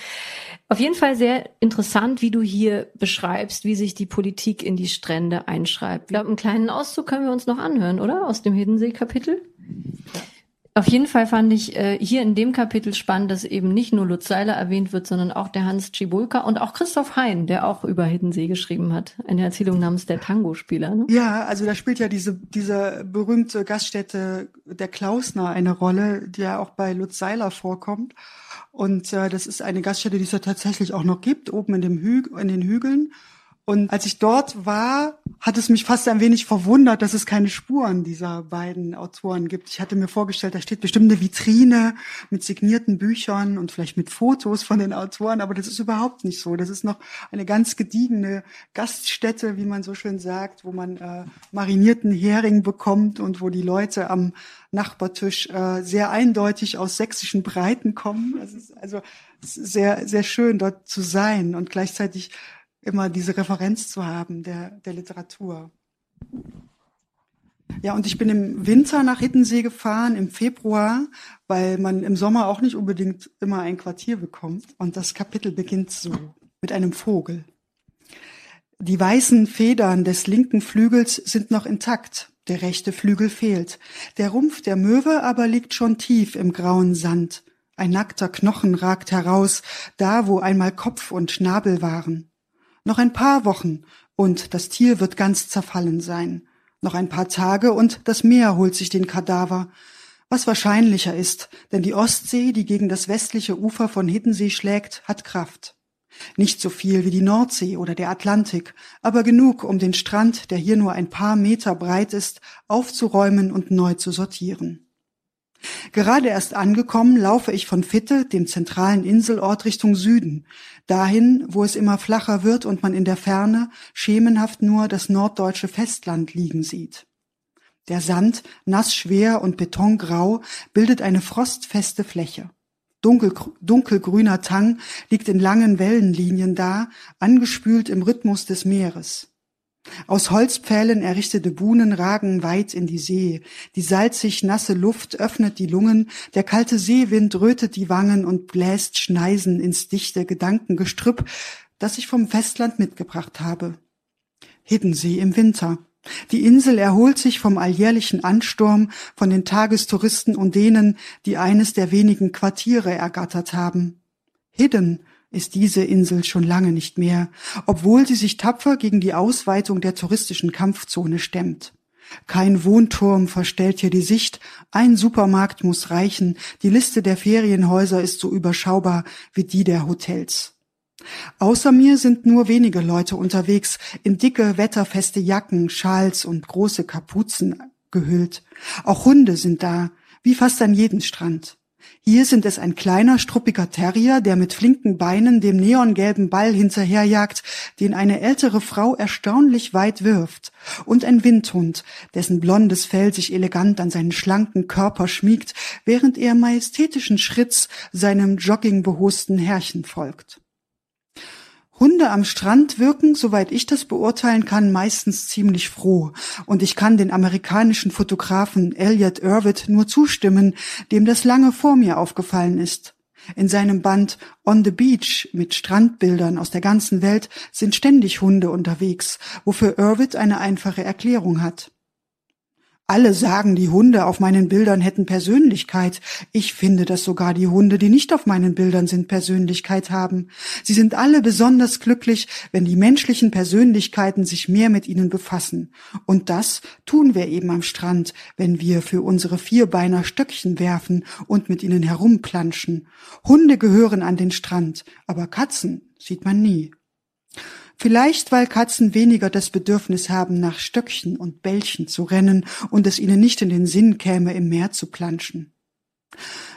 Auf jeden Fall sehr interessant, wie du hier beschreibst, wie sich die Politik in die Strände einschreibt. Ich glaube, einen kleinen Auszug können wir uns noch anhören, oder? Aus dem Hiddensee-Kapitel. Ja. Auf jeden Fall fand ich äh, hier in dem Kapitel spannend, dass eben nicht nur Lutz Seiler erwähnt wird, sondern auch der Hans Cibulka und auch Christoph Hein, der auch über Hiddensee geschrieben hat. Eine Erzählung namens Der Tango-Spieler. Ne?
Ja, also da spielt ja diese, diese berühmte Gaststätte der Klausner eine Rolle, die ja auch bei Lutz Seiler vorkommt. Und äh, das ist eine Gaststätte, die es ja tatsächlich auch noch gibt, oben in, dem Hü in den Hügeln. Und als ich dort war, hat es mich fast ein wenig verwundert, dass es keine Spuren dieser beiden Autoren gibt. Ich hatte mir vorgestellt, da steht bestimmt eine Vitrine mit signierten Büchern und vielleicht mit Fotos von den Autoren, aber das ist überhaupt nicht so. Das ist noch eine ganz gediegene Gaststätte, wie man so schön sagt, wo man äh, marinierten Hering bekommt und wo die Leute am Nachbartisch äh, sehr eindeutig aus sächsischen Breiten kommen. Es ist also sehr, sehr schön, dort zu sein und gleichzeitig immer diese Referenz zu haben der, der Literatur. Ja, und ich bin im Winter nach Hittensee gefahren, im Februar, weil man im Sommer auch nicht unbedingt immer ein Quartier bekommt. Und das Kapitel beginnt so, mit einem Vogel. Die weißen Federn des linken Flügels sind noch intakt, der rechte Flügel fehlt. Der Rumpf der Möwe aber liegt schon tief im grauen Sand. Ein nackter Knochen ragt heraus, da wo einmal Kopf und Schnabel waren. Noch ein paar Wochen und das Tier wird ganz zerfallen sein. Noch ein paar Tage und das Meer holt sich den Kadaver. Was wahrscheinlicher ist, denn die Ostsee, die gegen das westliche Ufer von Hiddensee schlägt, hat Kraft. Nicht so viel wie die Nordsee oder der Atlantik, aber genug, um den Strand, der hier nur ein paar Meter breit ist, aufzuräumen und neu zu sortieren. Gerade erst angekommen, laufe ich von Fitte, dem zentralen Inselort, Richtung Süden, dahin, wo es immer flacher wird und man in der Ferne schemenhaft nur das norddeutsche Festland liegen sieht. Der Sand, nass schwer und betongrau, bildet eine frostfeste Fläche. Dunkel, dunkelgrüner Tang liegt in langen Wellenlinien da, angespült im Rhythmus des Meeres. Aus Holzpfählen errichtete Buhnen ragen weit in die See. Die salzig nasse Luft öffnet die Lungen, der kalte Seewind rötet die Wangen und bläst Schneisen ins dichte Gedankengestrüpp, das ich vom Festland mitgebracht habe. Hiddensee im Winter. Die Insel erholt sich vom alljährlichen Ansturm von den Tagestouristen und denen, die eines der wenigen Quartiere ergattert haben. Hidden ist diese Insel schon lange nicht mehr, obwohl sie sich tapfer gegen die Ausweitung der touristischen Kampfzone stemmt. Kein Wohnturm verstellt hier die Sicht, ein Supermarkt muss reichen, die Liste der Ferienhäuser ist so überschaubar wie die der Hotels. Außer mir sind nur wenige Leute unterwegs, in dicke, wetterfeste Jacken, Schals und große Kapuzen gehüllt. Auch Hunde sind da, wie fast an jedem Strand. Hier sind es ein kleiner, struppiger Terrier, der mit flinken Beinen dem neongelben Ball hinterherjagt, den eine ältere Frau erstaunlich weit wirft, und ein Windhund, dessen blondes Fell sich elegant an seinen schlanken Körper schmiegt, während er majestätischen Schritts seinem joggingbehosten Herrchen folgt. Hunde am Strand wirken, soweit ich das beurteilen kann, meistens ziemlich froh. Und ich kann den amerikanischen Fotografen Elliot Irvitt nur zustimmen, dem das lange vor mir aufgefallen ist. In seinem Band On the Beach mit Strandbildern aus der ganzen Welt sind ständig Hunde unterwegs, wofür Irvitt eine einfache Erklärung hat. Alle sagen, die Hunde auf meinen Bildern hätten Persönlichkeit. Ich finde, dass sogar die Hunde, die nicht auf meinen Bildern sind, Persönlichkeit haben. Sie sind alle besonders glücklich, wenn die menschlichen Persönlichkeiten sich mehr mit ihnen befassen. Und das tun wir eben am Strand, wenn wir für unsere Vierbeiner Stöckchen werfen und mit ihnen herumplanschen. Hunde gehören an den Strand, aber Katzen sieht man nie. Vielleicht weil Katzen weniger das Bedürfnis haben, nach Stöckchen und Bällchen zu rennen und es ihnen nicht in den Sinn käme, im Meer zu planschen.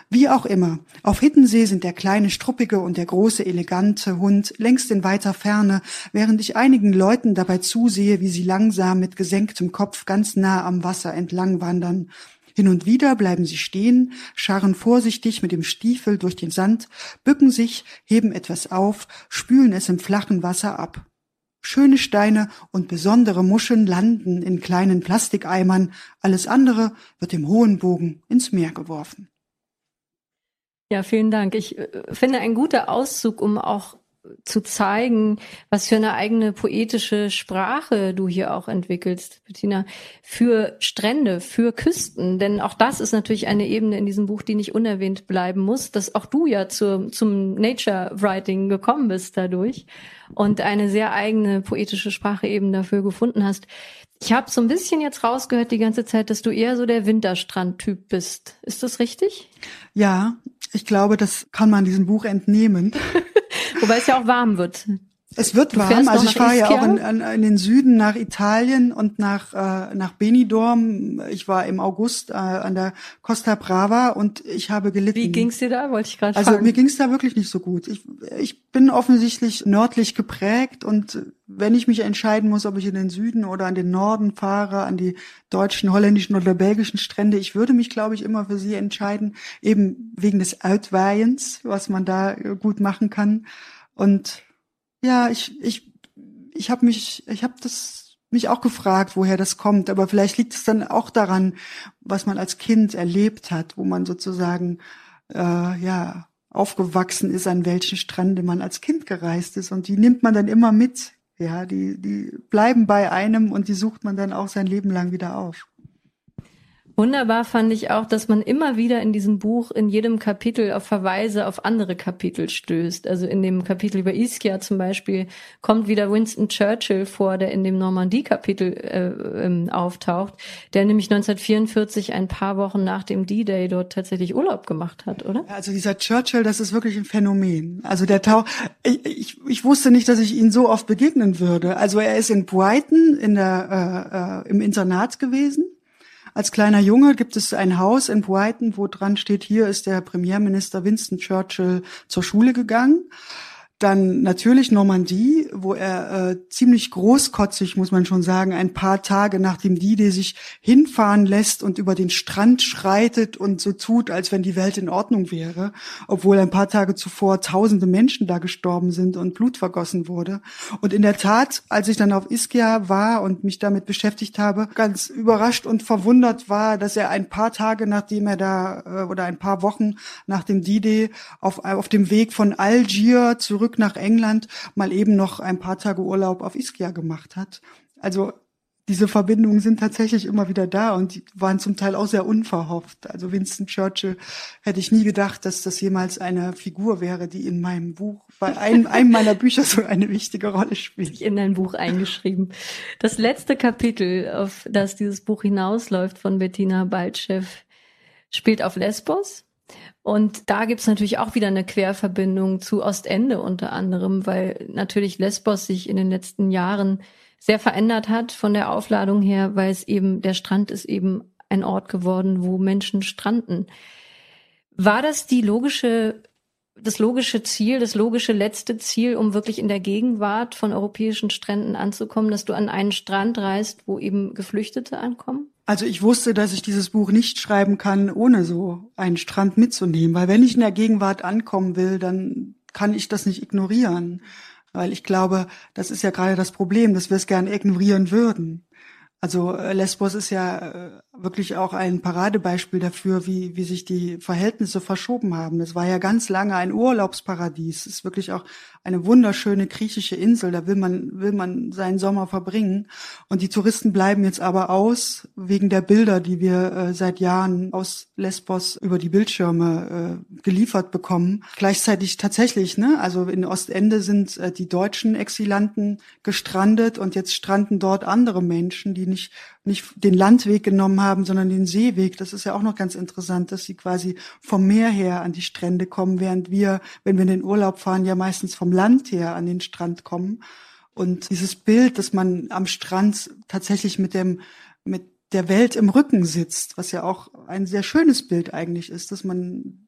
Wie auch immer, auf Hittensee sind der kleine struppige und der große elegante Hund längst in weiter Ferne, während ich einigen Leuten dabei zusehe, wie sie langsam mit gesenktem Kopf ganz nah am Wasser entlang wandern. Hin und wieder bleiben sie stehen, scharren vorsichtig mit dem Stiefel durch den Sand, bücken sich, heben etwas auf, spülen es im flachen Wasser ab. Schöne Steine und besondere Muscheln landen in kleinen Plastikeimern, alles andere wird im hohen Bogen ins Meer geworfen.
Ja, vielen Dank. Ich äh, finde ein guter Auszug, um auch zu zeigen, was für eine eigene poetische Sprache du hier auch entwickelst, Bettina, für Strände, für Küsten. Denn auch das ist natürlich eine Ebene in diesem Buch, die nicht unerwähnt bleiben muss, dass auch du ja zur, zum Nature Writing gekommen bist dadurch und eine sehr eigene poetische Sprache eben dafür gefunden hast. Ich habe so ein bisschen jetzt rausgehört die ganze Zeit, dass du eher so der Winterstrand-Typ bist. Ist das richtig?
Ja, ich glaube, das kann man diesem Buch entnehmen.
Wobei es ja auch warm wird.
Es wird warm. Also ich fahre ja auch in, in, in, den Süden nach Italien und nach äh, nach Benidorm. Ich war im August äh, an der Costa Brava und ich habe gelitten.
Wie ging's dir da? Wollte ich gerade
also, fragen. Also mir ging's da wirklich nicht so gut. Ich ich bin offensichtlich nördlich geprägt und wenn ich mich entscheiden muss, ob ich in den Süden oder an den Norden fahre, an die deutschen, holländischen oder belgischen Strände, ich würde mich, glaube ich, immer für sie entscheiden, eben wegen des Outweihens, was man da gut machen kann. Und ja, ich, ich, ich habe mich, ich habe das mich auch gefragt, woher das kommt, aber vielleicht liegt es dann auch daran, was man als Kind erlebt hat, wo man sozusagen äh, ja aufgewachsen ist, an welchen Strände man als Kind gereist ist und die nimmt man dann immer mit. Ja, die die bleiben bei einem und die sucht man dann auch sein Leben lang wieder auf.
Wunderbar fand ich auch, dass man immer wieder in diesem Buch in jedem Kapitel auf Verweise auf andere Kapitel stößt. Also in dem Kapitel über Ischia zum Beispiel kommt wieder Winston Churchill vor, der in dem Normandie-Kapitel äh, ähm, auftaucht, der nämlich 1944 ein paar Wochen nach dem D-Day dort tatsächlich Urlaub gemacht hat, oder?
Also dieser Churchill, das ist wirklich ein Phänomen. Also der Tau, ich, ich, ich wusste nicht, dass ich ihn so oft begegnen würde. Also er ist in Brighton in der äh, äh, im Internat gewesen als kleiner Junge gibt es ein Haus in Brighton, wo dran steht, hier ist der Premierminister Winston Churchill zur Schule gegangen. Dann natürlich Normandie, wo er äh, ziemlich großkotzig, muss man schon sagen, ein paar Tage nach dem D-Day sich hinfahren lässt und über den Strand schreitet und so tut, als wenn die Welt in Ordnung wäre, obwohl ein paar Tage zuvor tausende Menschen da gestorben sind und Blut vergossen wurde. Und in der Tat, als ich dann auf Ischia war und mich damit beschäftigt habe, ganz überrascht und verwundert war, dass er ein paar Tage nachdem er da äh, oder ein paar Wochen nach dem D-Day auf, auf dem Weg von Algier zurück zurück nach England mal eben noch ein paar Tage Urlaub auf Ischia gemacht hat. Also diese Verbindungen sind tatsächlich immer wieder da und die waren zum Teil auch sehr unverhofft. Also Winston Churchill hätte ich nie gedacht, dass das jemals eine Figur wäre, die in meinem Buch, bei einem, einem meiner Bücher so eine wichtige Rolle spielt.
In dein Buch eingeschrieben. Das letzte Kapitel, auf das dieses Buch hinausläuft von Bettina Baltschew, spielt auf Lesbos. Und da gibt's natürlich auch wieder eine Querverbindung zu Ostende unter anderem, weil natürlich Lesbos sich in den letzten Jahren sehr verändert hat von der Aufladung her, weil es eben, der Strand ist eben ein Ort geworden, wo Menschen stranden. War das die logische, das logische Ziel, das logische letzte Ziel, um wirklich in der Gegenwart von europäischen Stränden anzukommen, dass du an einen Strand reist, wo eben Geflüchtete ankommen?
Also ich wusste, dass ich dieses Buch nicht schreiben kann, ohne so einen Strand mitzunehmen, weil wenn ich in der Gegenwart ankommen will, dann kann ich das nicht ignorieren, weil ich glaube, das ist ja gerade das Problem, dass wir es gerne ignorieren würden. Also äh, Lesbos ist ja äh, wirklich auch ein Paradebeispiel dafür, wie, wie sich die Verhältnisse verschoben haben. Das war ja ganz lange ein Urlaubsparadies. Es ist wirklich auch eine wunderschöne griechische Insel. Da will man, will man seinen Sommer verbringen. Und die Touristen bleiben jetzt aber aus wegen der Bilder, die wir äh, seit Jahren aus Lesbos über die Bildschirme äh, geliefert bekommen. Gleichzeitig tatsächlich, ne, also in Ostende sind äh, die deutschen Exilanten gestrandet und jetzt stranden dort andere Menschen, die nicht nicht den Landweg genommen haben, sondern den Seeweg. Das ist ja auch noch ganz interessant, dass sie quasi vom Meer her an die Strände kommen, während wir, wenn wir in den Urlaub fahren, ja meistens vom Land her an den Strand kommen. Und dieses Bild, dass man am Strand tatsächlich mit dem, mit der Welt im Rücken sitzt, was ja auch ein sehr schönes Bild eigentlich ist, dass man,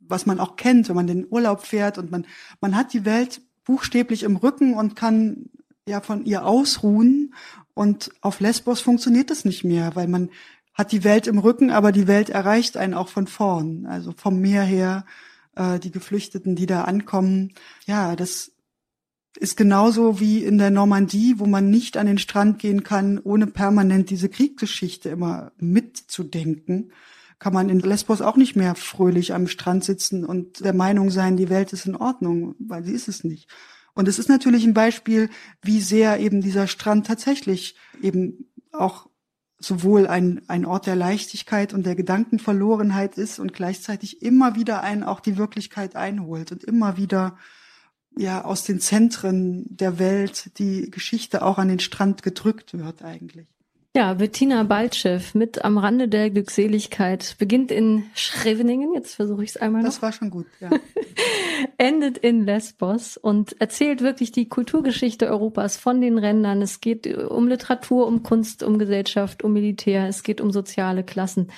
was man auch kennt, wenn man den Urlaub fährt und man, man hat die Welt buchstäblich im Rücken und kann ja von ihr ausruhen und auf Lesbos funktioniert das nicht mehr, weil man hat die Welt im Rücken, aber die Welt erreicht einen auch von vorn. Also vom Meer her, äh, die Geflüchteten, die da ankommen. Ja, das ist genauso wie in der Normandie, wo man nicht an den Strand gehen kann, ohne permanent diese Kriegsgeschichte immer mitzudenken. Kann man in Lesbos auch nicht mehr fröhlich am Strand sitzen und der Meinung sein, die Welt ist in Ordnung, weil sie ist es nicht. Und es ist natürlich ein Beispiel, wie sehr eben dieser Strand tatsächlich eben auch sowohl ein, ein Ort der Leichtigkeit und der Gedankenverlorenheit ist und gleichzeitig immer wieder einen auch die Wirklichkeit einholt und immer wieder ja aus den Zentren der Welt die Geschichte auch an den Strand gedrückt wird eigentlich.
Ja, Bettina Baltschew mit am Rande der Glückseligkeit beginnt in Schreveningen, jetzt versuche ich es einmal noch.
Das war schon gut, ja.
Endet in Lesbos und erzählt wirklich die Kulturgeschichte Europas von den Rändern. Es geht um Literatur, um Kunst, um Gesellschaft, um Militär, es geht um soziale Klassen.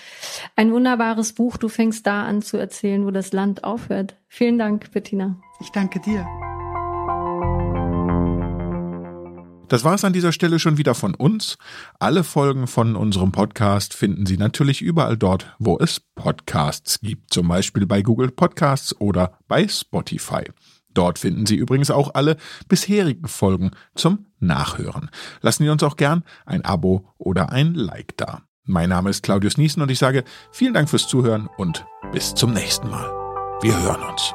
Ein wunderbares Buch, du fängst da an zu erzählen, wo das Land aufhört. Vielen Dank, Bettina.
Ich danke dir.
Das war es an dieser Stelle schon wieder von uns. Alle Folgen von unserem Podcast finden Sie natürlich überall dort, wo es Podcasts gibt, zum Beispiel bei Google Podcasts oder bei Spotify. Dort finden Sie übrigens auch alle bisherigen Folgen zum Nachhören. Lassen Sie uns auch gern ein Abo oder ein Like da. Mein Name ist Claudius Niesen und ich sage vielen Dank fürs Zuhören und bis zum nächsten Mal. Wir hören uns.